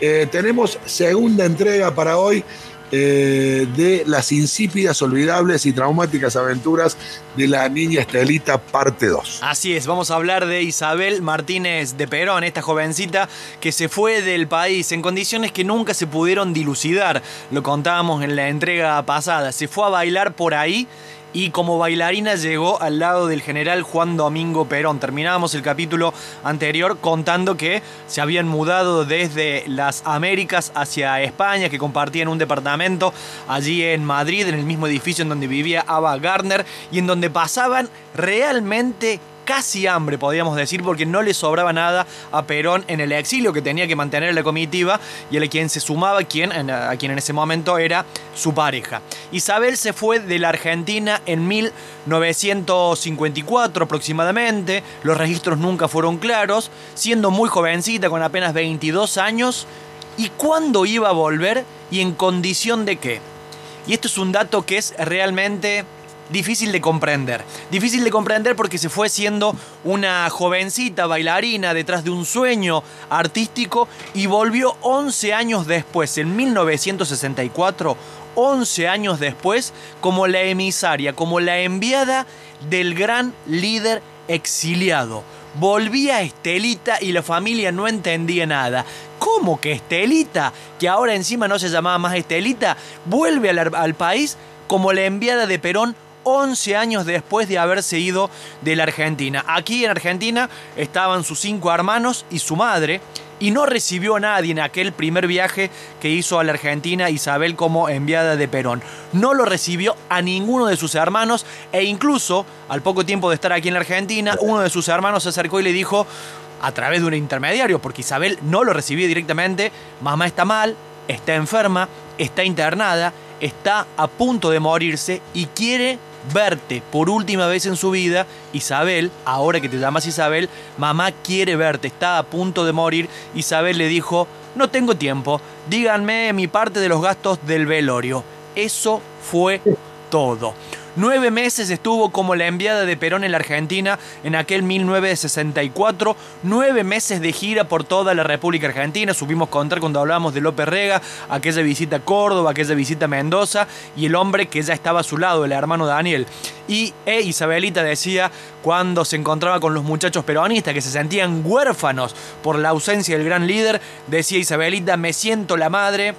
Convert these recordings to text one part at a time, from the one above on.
Eh, tenemos segunda entrega para hoy eh, de las insípidas, olvidables y traumáticas aventuras de la niña Estelita, parte 2. Así es, vamos a hablar de Isabel Martínez de Perón, esta jovencita que se fue del país en condiciones que nunca se pudieron dilucidar. Lo contábamos en la entrega pasada. Se fue a bailar por ahí y como bailarina llegó al lado del general Juan Domingo Perón. Terminábamos el capítulo anterior contando que se habían mudado desde las Américas hacia España, que compartían un departamento allí en Madrid, en el mismo edificio en donde vivía Ava Gardner y en donde pasaban realmente casi hambre, podríamos decir, porque no le sobraba nada a Perón en el exilio que tenía que mantener la comitiva y a quien se sumaba quien, a quien en ese momento era su pareja. Isabel se fue de la Argentina en 1954 aproximadamente, los registros nunca fueron claros, siendo muy jovencita, con apenas 22 años, y cuándo iba a volver y en condición de qué. Y esto es un dato que es realmente difícil de comprender. Difícil de comprender porque se fue siendo una jovencita bailarina detrás de un sueño artístico y volvió 11 años después, en 1964, 11 años después, como la emisaria, como la enviada del gran líder exiliado. Volvía Estelita y la familia no entendía nada. ¿Cómo que Estelita, que ahora encima no se llamaba más Estelita, vuelve al, al país como la enviada de Perón 11 años después de haberse ido de la Argentina. Aquí en Argentina estaban sus cinco hermanos y su madre, y no recibió a nadie en aquel primer viaje que hizo a la Argentina Isabel como enviada de Perón. No lo recibió a ninguno de sus hermanos e incluso al poco tiempo de estar aquí en la Argentina, uno de sus hermanos se acercó y le dijo a través de un intermediario, porque Isabel no lo recibió directamente, mamá está mal, está enferma, está internada, está a punto de morirse y quiere verte por última vez en su vida, Isabel, ahora que te llamas Isabel, mamá quiere verte, está a punto de morir. Isabel le dijo, no tengo tiempo, díganme mi parte de los gastos del velorio. Eso fue todo. Nueve meses estuvo como la enviada de Perón en la Argentina en aquel 1964. Nueve meses de gira por toda la República Argentina. Subimos contar cuando hablábamos de López Rega, aquella visita a Córdoba, aquella visita a Mendoza y el hombre que ya estaba a su lado, el hermano Daniel. Y e Isabelita decía cuando se encontraba con los muchachos peronistas que se sentían huérfanos por la ausencia del gran líder, decía Isabelita, me siento la madre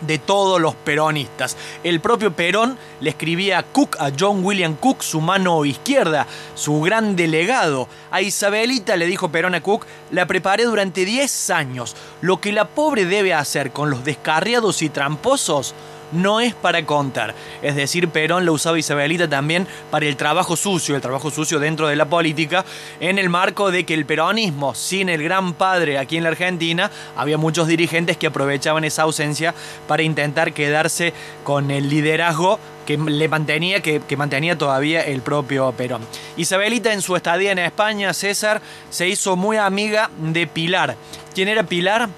de todos los peronistas. El propio Perón le escribía a Cook, a John William Cook, su mano izquierda, su gran delegado. A Isabelita le dijo Perón a Cook, la preparé durante 10 años. Lo que la pobre debe hacer con los descarriados y tramposos no es para contar. Es decir, Perón lo usaba Isabelita también para el trabajo sucio, el trabajo sucio dentro de la política, en el marco de que el peronismo, sin el gran padre aquí en la Argentina, había muchos dirigentes que aprovechaban esa ausencia para intentar quedarse con el liderazgo que le mantenía, que, mantenía todavía el propio Perón. Isabelita en su estadía en España, César, se hizo muy amiga de Pilar. ¿Quién era? Pilar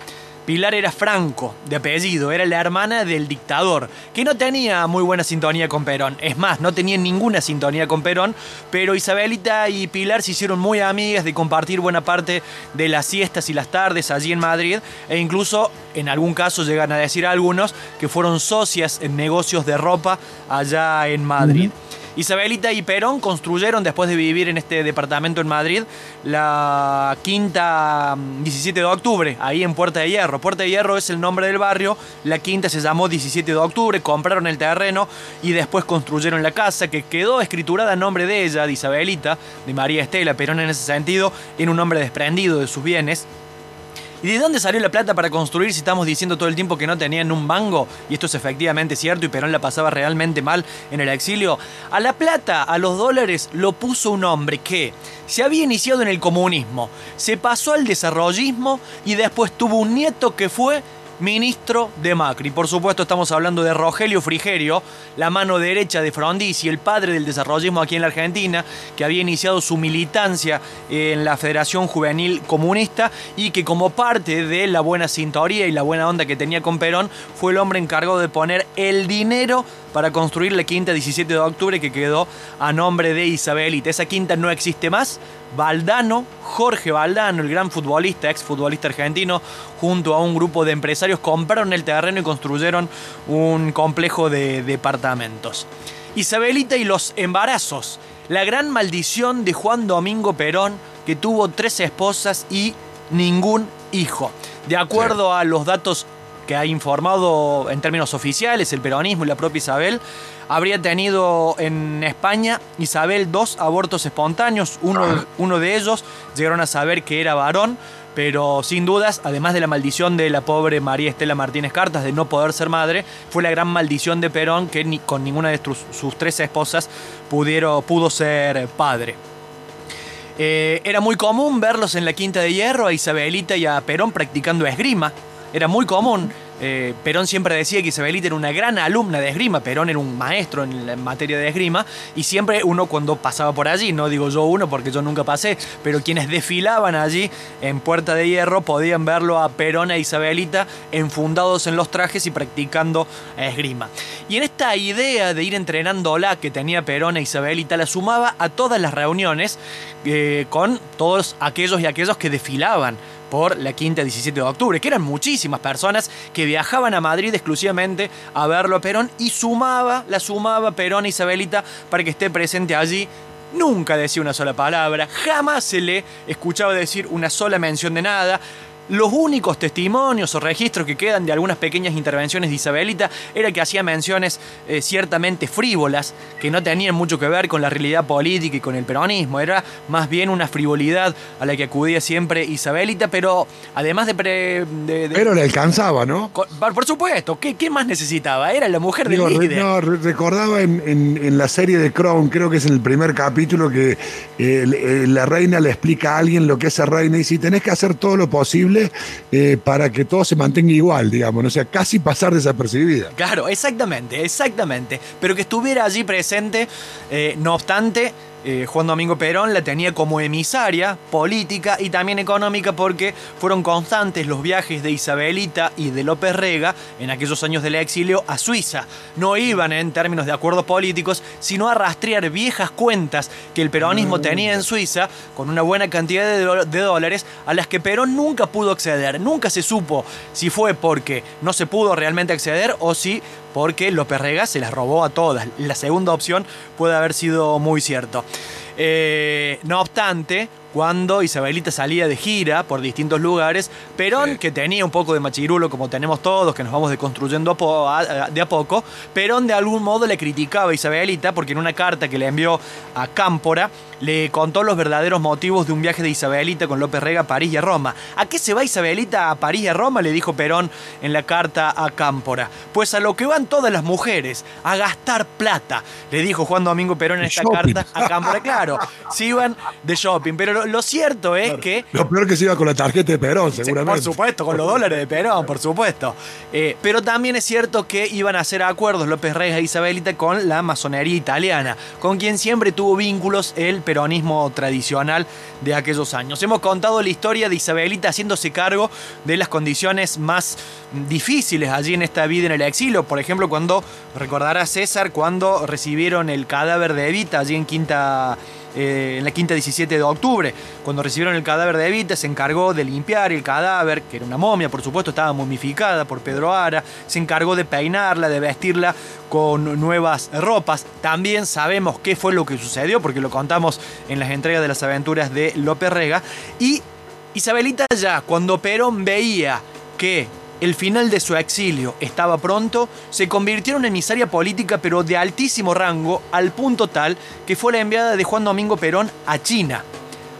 era Franco, de apellido, era la hermana del dictador, que no tenía muy buena sintonía con Perón. Es más, no tenía ninguna sintonía con Perón, pero Isabelita y Pilar se hicieron muy amigas de compartir buena parte de las siestas y las tardes allí en Madrid, e incluso en algún caso llegan a decir algunos que fueron socias en negocios de ropa allá en Madrid. Isabelita y Perón construyeron, después de vivir en este departamento en Madrid, la quinta 17 mm, de octubre, ahí en Puerta de Hierro. Puerta de Hierro es el nombre del barrio, la quinta se llamó 17 de octubre, compraron el terreno y después construyeron la casa que quedó escriturada a nombre de ella, de Isabelita, de María Estela. Perón en ese sentido en un hombre desprendido de sus bienes. ¿Y de dónde salió la plata para construir si estamos diciendo todo el tiempo que no tenían un mango? Y esto es efectivamente cierto y Perón la pasaba realmente mal en el exilio. A la plata, a los dólares, lo puso un hombre que se había iniciado en el comunismo, se pasó al desarrollismo y después tuvo un nieto que fue ministro de Macri. Por supuesto estamos hablando de Rogelio Frigerio, la mano derecha de Frondizi, el padre del desarrollismo aquí en la Argentina, que había iniciado su militancia en la Federación Juvenil Comunista y que como parte de la buena sintonía y la buena onda que tenía con Perón, fue el hombre encargado de poner el dinero para construir la quinta 17 de octubre que quedó a nombre de Isabelita. Esa quinta no existe más, Valdano, Jorge Valdano, el gran futbolista, ex futbolista argentino, junto a un grupo de empresarios compraron el terreno y construyeron un complejo de departamentos. Isabelita y los embarazos, la gran maldición de Juan Domingo Perón, que tuvo tres esposas y ningún hijo. De acuerdo a los datos que ha informado en términos oficiales el peronismo y la propia Isabel, habría tenido en España Isabel dos abortos espontáneos, uno, de ellos llegaron a saber que era varón, pero sin dudas, además de la maldición de la pobre María Estela Martínez Cartas de no poder ser madre, fue la gran maldición de Perón que con ninguna de sus, tres esposas pudieron, pudo ser padre. Eh, era muy común verlos en la Quinta de Hierro a Isabelita y a Perón practicando esgrima. Era muy común. Eh, Perón siempre decía que Isabelita era una gran alumna de esgrima, Perón era un maestro en, materia de esgrima, y siempre uno cuando pasaba por allí, no digo yo uno porque yo nunca pasé, pero quienes desfilaban allí en Puerta de Hierro podían verlo a Perón e Isabelita enfundados en los trajes y practicando esgrima. Y en esta idea de ir entrenándola que tenía Perón e Isabelita, la sumaba a todas las reuniones eh, con todos aquellos y aquellos que desfilaban por la quinta 17 de octubre, que eran muchísimas personas que viajaban a Madrid exclusivamente a verlo a Perón y sumaba, la sumaba Perón e Isabelita para que esté presente allí. Nunca decía una sola palabra, jamás se le escuchaba decir una sola mención de nada. Los únicos testimonios o registros que quedan de algunas pequeñas intervenciones de Isabelita era que hacía menciones eh, ciertamente frívolas, que no tenían mucho que ver con la realidad política y con el peronismo. Era más bien una frivolidad a la que acudía siempre Isabelita, pero además de... pero le alcanzaba, ¿no? Por, supuesto, ¿qué, ¿qué, más necesitaba? Era la mujer del líder. No, recordaba en, la serie de Crown, creo que es en el primer capítulo, que eh, eh, la reina le explica a alguien lo que es reina y si tenés que hacer todo lo posible eh, para que todo se mantenga igual, digamos, o sea, casi pasar desapercibida. Claro, exactamente, exactamente. Pero que estuviera allí presente, eh, no obstante, eh, Juan Domingo Perón la tenía como emisaria política y también económica porque fueron constantes los viajes de Isabelita y de López Rega en aquellos años del exilio a Suiza. No iban en términos de acuerdos políticos, sino a rastrear viejas cuentas que el peronismo mm. tenía en Suiza con una buena cantidad de, de dólares a las que Perón nunca pudo acceder. Nunca se supo si fue porque no se pudo realmente acceder o si porque López Rega se las robó a todas. La segunda opción puede haber sido muy cierto. Eh, no obstante, cuando Isabelita salía de gira por distintos lugares, Perón, que tenía un poco de machirulo como tenemos todos, que nos vamos deconstruyendo de a poco, Perón de algún modo le criticaba a Isabelita porque en una carta que le envió a Cámpora le contó los verdaderos motivos de un viaje de Isabelita con López Rega a París y a Roma. ¿A qué se va Isabelita a París y a Roma? le dijo Perón en la carta a Cámpora. Pues a lo que van todas las mujeres, a gastar plata, le dijo Juan Domingo Perón en esta carta a Cámpora. Claro, se iban de shopping, pero lo, cierto es que. Lo peor que se iba con la tarjeta de Perón, seguramente. por supuesto, con los dólares de Perón, por supuesto. Eh, pero también es cierto que iban a hacer acuerdos López Reyes e Isabelita con la masonería italiana, con quien siempre tuvo vínculos el peronismo tradicional de aquellos años. Hemos contado la historia de Isabelita haciéndose cargo de las condiciones más difíciles allí en esta vida en el exilio. Por ejemplo, cuando recordará César, cuando recibieron el cadáver de Evita allí en Quinta eh, en la quinta 17 de octubre. Cuando recibieron el cadáver de Evita, se encargó de limpiar el cadáver, que era una momia, por supuesto, estaba momificada por Pedro Ara. Se encargó de peinarla, de vestirla con nuevas ropas. También sabemos qué fue lo que sucedió, porque lo contamos en las entregas de las aventuras de López Rega. Y Isabelita ya, cuando Perón veía que el final de su exilio estaba pronto, se convirtió en emisaria política pero de altísimo rango, al punto tal que fue la enviada de Juan Domingo Perón a China.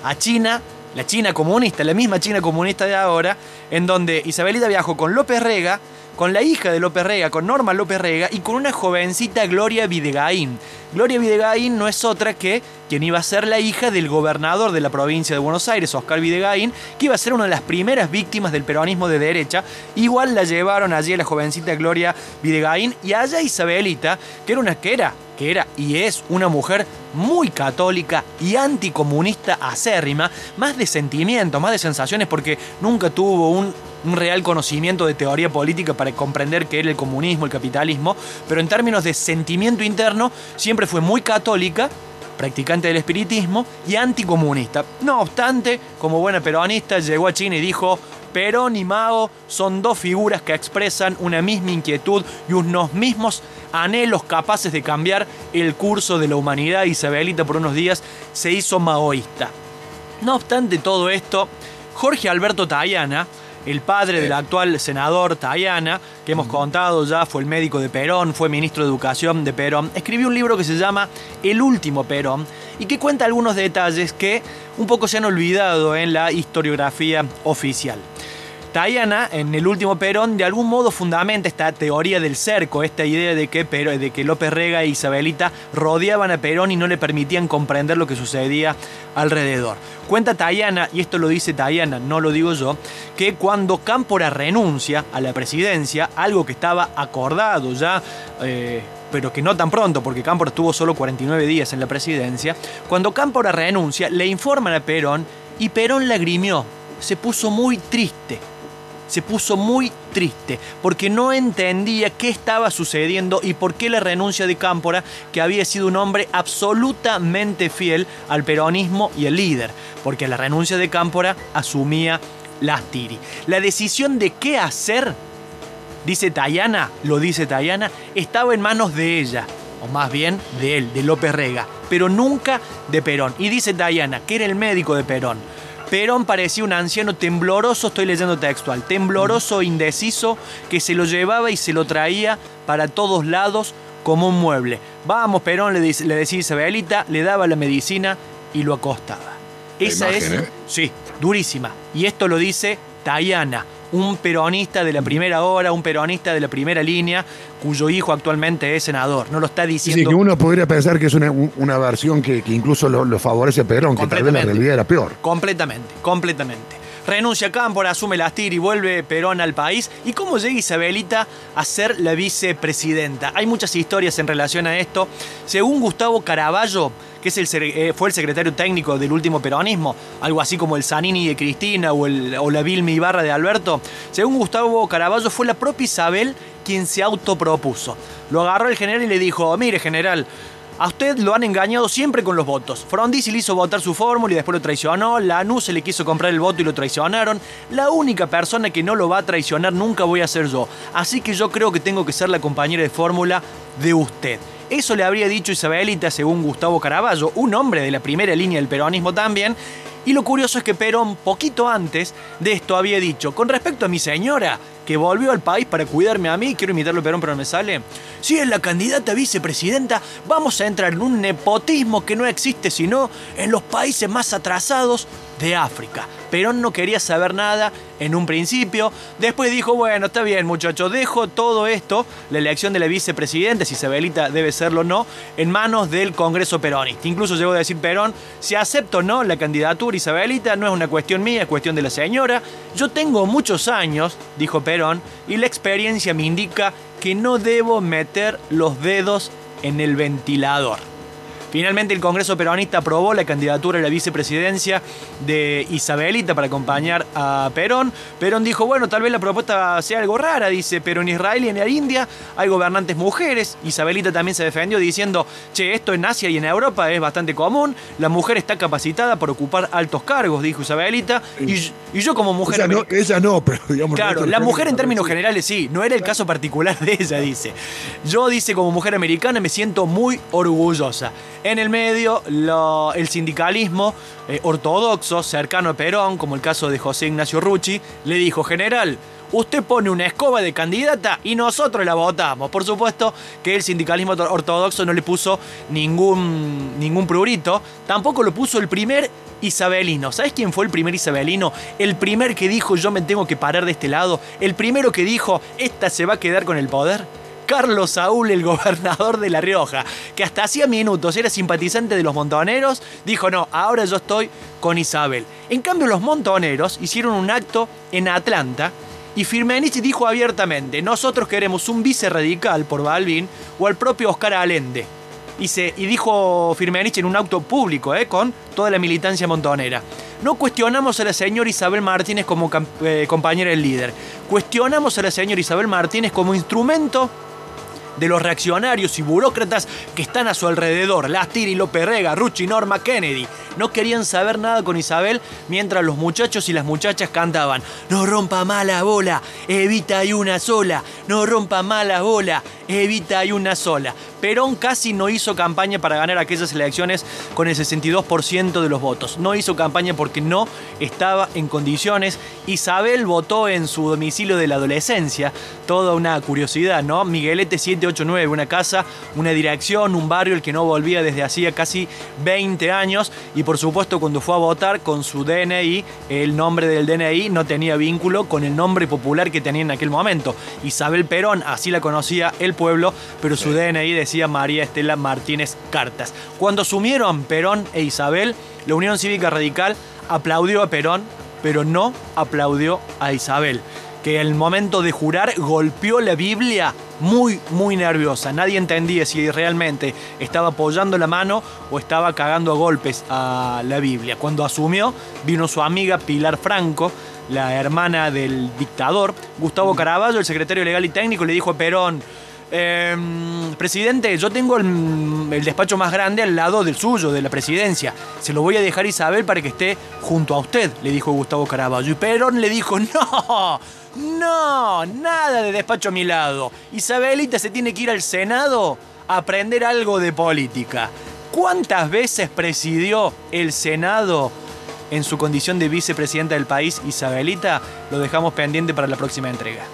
A China, la China comunista, la misma China comunista de ahora, en donde Isabelita viajó con López Rega, con la hija de López Rega, con Norma López Rega y con una jovencita Gloria Videgaín. Gloria Videgaín no es otra que quien iba a ser la hija del gobernador de la provincia de Buenos Aires, Oscar Videgaín, que iba a ser una de las primeras víctimas del peronismo de derecha. Igual la llevaron allí a la jovencita Gloria Videgaín y allá Isabelita, que era una que era, que era y es una mujer muy católica y anticomunista acérrima, más de sentimientos, más de sensaciones, porque nunca tuvo un un real conocimiento de teoría política para comprender qué era el comunismo, el capitalismo, pero en términos de sentimiento interno siempre fue muy católica practicante del espiritismo y anticomunista. No obstante, como buena peronista, llegó a China y dijo, Perón y Mao son dos figuras que expresan una misma inquietud y unos mismos anhelos capaces de cambiar el curso de la humanidad. Isabelita por unos días se hizo maoísta. No obstante todo esto, Jorge Alberto Tayana, el padre del actual senador Tayana, que hemos contado ya, fue el médico de Perón, fue ministro de Educación de Perón, escribió un libro que se llama El último Perón y que cuenta algunos detalles que un poco se han olvidado en la historiografía oficial. Tayana, en el último Perón, de algún modo fundamenta esta teoría del cerco, esta idea de que, de que López Rega e Isabelita rodeaban a Perón y no le permitían comprender lo que sucedía alrededor. Cuenta Tayana, y esto lo dice Tayana, no lo digo yo, que cuando Cámpora renuncia a la presidencia, algo que estaba acordado ya, eh, pero que no tan pronto, porque Cámpora estuvo solo 49 días en la presidencia, cuando Cámpora renuncia, le informan a Perón y Perón lagrimió, se puso muy triste se puso muy triste porque no entendía qué estaba sucediendo y por qué la renuncia de Cámpora, que había sido un hombre absolutamente fiel al peronismo y el líder, porque la renuncia de Cámpora asumía Lastiri. La decisión de qué hacer, dice Tayana, lo dice Tayana, estaba en manos de ella, o más bien de él, de López Rega, pero nunca de Perón. Y dice Tayana, que era el médico de Perón Perón parecía un anciano tembloroso, estoy leyendo textual, tembloroso, indeciso, que se lo llevaba y se lo traía para todos lados como un mueble. Vamos, Perón, le, le decía Isabelita, le daba la medicina y lo acostaba. Esa es, ¿eh? sí, durísima. Y esto lo dice Tayana, un peronista de la primera hora, un peronista de la primera línea, cuyo hijo actualmente es senador. No lo está diciendo. Sí, que uno podría pensar que es una, versión que, incluso lo, favorece a Perón, que tal vez la realidad era peor. Completamente, completamente. Renuncia Cámpora, asume las TIR y vuelve Perón al país. ¿Y cómo llega Isabelita a ser la vicepresidenta? Hay muchas historias en relación a esto. Según Gustavo Caraballo, que es el, eh, fue el secretario técnico del último peronismo, algo así como el Zanini de Cristina o, el, la Vilma Ibarra de Alberto, según Gustavo Caraballo fue la propia Isabel quien se autopropuso. Lo agarró el general y le dijo, mire general, a usted lo han engañado siempre con los votos. Frondizi le hizo votar su fórmula y después lo traicionó. Lanús se le quiso comprar el voto y lo traicionaron. La única persona que no lo va a traicionar nunca voy a ser yo. Así que yo creo que tengo que ser la compañera de fórmula de usted. Eso le habría dicho Isabelita según Gustavo Caraballo, un hombre de la primera línea del peronismo también. Y lo curioso es que Perón, poquito antes de esto, había dicho, con respecto a mi señora, que volvió al país para cuidarme a mí, quiero imitarlo Perón pero no me sale, si es la candidata vicepresidenta, vamos a entrar en un nepotismo que no existe sino en los países más atrasados de África. Perón no quería saber nada en un principio. Después dijo, bueno, está bien muchachos, dejo todo esto, la elección de la vicepresidenta, si Isabelita debe serlo o no, en manos del Congreso peronista. Incluso llegó a decir Perón, si acepto o no la candidatura Isabelita, no es una cuestión mía, es cuestión de la señora. Yo tengo muchos años, dijo Perón, y la experiencia me indica que no debo meter los dedos en el ventilador. Finalmente el Congreso Peronista aprobó la candidatura a la vicepresidencia de Isabelita para acompañar a Perón. Perón dijo, bueno, tal vez la propuesta sea algo rara, dice, pero en Israel y en la India hay gobernantes mujeres. Isabelita también se defendió diciendo, che, esto en Asia y en Europa es bastante común, la mujer está capacitada para ocupar altos cargos, dijo Isabelita, y, yo como mujer... Ella no, ella no pero digamos... Claro, la mujer en términos generales sí, no era el caso particular de ella, dice. Yo, dice, como mujer americana me siento muy orgullosa. En el medio, el sindicalismo eh, ortodoxo, cercano a Perón, como el caso de José Ignacio Rucci, le dijo, general, usted pone una escoba de candidata y nosotros la votamos. Por supuesto que el sindicalismo ortodoxo no le puso ningún, ningún prurito, tampoco lo puso el primer isabelino. ¿Sabes quién fue el primer isabelino? El primer que dijo yo me tengo que parar de este lado, el primero que dijo esta se va a quedar con el poder. Carlos Saúl, el gobernador de La Rioja, que hasta hacía minutos era simpatizante de los montoneros, dijo, no, ahora yo estoy con Isabel. En cambio, los montoneros hicieron un acto en Atlanta y Firmenich dijo abiertamente, nosotros queremos un vice radical por Balvin o al propio Oscar Allende. Y, y dijo Firmenich en un auto público, eh, con toda la militancia montonera. No cuestionamos a la señora Isabel Martínez como eh, compañera del líder. Cuestionamos a la señora Isabel Martínez como instrumento de los reaccionarios y burócratas que están a su alrededor, Lastiri, López Rega, Ruchi, Norma Kennedy. No querían saber nada con Isabel mientras los muchachos y las muchachas cantaban, no rompa mala bola, evita hay una sola, no rompa mala bola, evita hay una sola. Perón casi no hizo campaña para ganar aquellas elecciones con el 62% de los votos. No hizo campaña porque no estaba en condiciones. Isabel votó en su domicilio de la adolescencia. Toda una curiosidad, ¿no? Miguelete 789, una casa, una dirección, un barrio el que no volvía desde hacía casi 20 años. Y por supuesto cuando fue a votar con su DNI, el nombre del DNI no tenía vínculo con el nombre popular que tenía en aquel momento. Isabel Perón, así la conocía el pueblo, pero su DNI decía María Estela Martínez Cartas. Cuando asumieron Perón e Isabel, la Unión Cívica Radical aplaudió a Perón, pero no aplaudió a Isabel, que el momento de jurar golpeó la Biblia muy, muy nerviosa. Nadie entendía si realmente estaba apoyando la mano o estaba cagando a golpes a la Biblia. Cuando asumió, vino su amiga Pilar Franco, la hermana del dictador, Gustavo Caraballo, el secretario legal y técnico, le dijo a Perón, Em, presidente, yo tengo el, despacho más grande al lado del suyo, de la presidencia. Se lo voy a dejar Isabel para que esté junto a usted, le dijo Gustavo Caraballo. Y Perón le dijo, no, no, nada de despacho a mi lado. Isabelita se tiene que ir al Senado a aprender algo de política. ¿Cuántas veces presidió el Senado en su condición de vicepresidenta del país, Isabelita? Lo dejamos pendiente para la próxima entrega.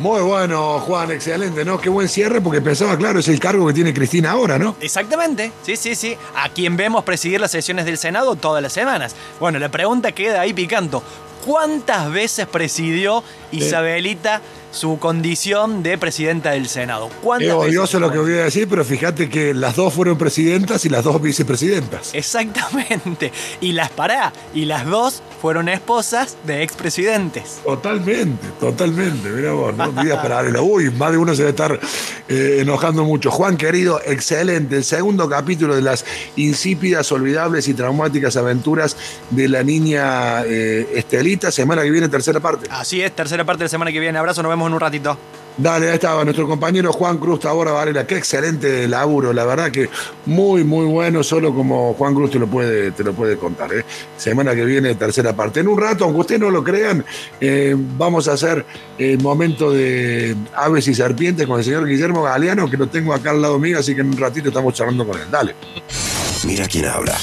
Muy bueno, Juan, excelente, ¿no? Qué buen cierre, porque pensaba, claro, es el cargo que tiene Cristina ahora, ¿no? Exactamente, sí, sí, sí. A quien vemos presidir las sesiones del Senado todas las semanas. Bueno, la pregunta queda ahí picando. ¿Cuántas veces presidió Isabelita su condición de presidenta del Senado? ¿Cuántas es odioso lo que voy a decir, pero fíjate que las dos fueron presidentas y las dos vicepresidentas. Exactamente. Y las pará, y las dos fueron esposas de expresidentes. Totalmente, totalmente. Mira vos, no para paralelo. Uy, más de uno se debe estar eh, enojando mucho. Juan, querido, excelente. El segundo capítulo de las insípidas, olvidables y traumáticas aventuras de la niña eh, Estelita. Semana que viene, tercera parte. Así es, tercera parte de la semana que viene. Abrazo, nos vemos en un ratito. Dale, ahí estaba nuestro compañero Juan Cruz Tabora Varela. Qué excelente laburo, la verdad que muy, muy bueno. Solo como Juan Cruz te lo puede, te lo puede contar. ¿eh? Semana que viene, tercera parte. En un rato, aunque ustedes no lo crean, eh, vamos a hacer el momento de aves y serpientes con el señor Guillermo Galeano, que lo tengo acá al lado mío, así que en un ratito estamos charlando con él. Dale. Mira quién habla